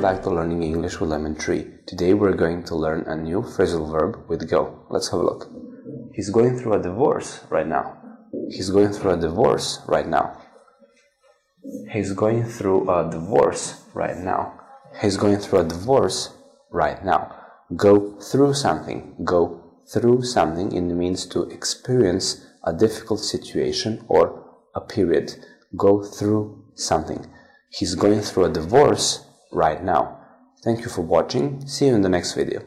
back to learning English with Lemon Tree. Today we're going to learn a new phrasal verb with go. Let's have a look. He's going through a divorce right now. He's going through a divorce right now. He's going through a divorce right now. He's going through a divorce right now. Go through something. Go through something it means to experience a difficult situation or a period. Go through something. He's going through a divorce right now. Thank you for watching. See you in the next video.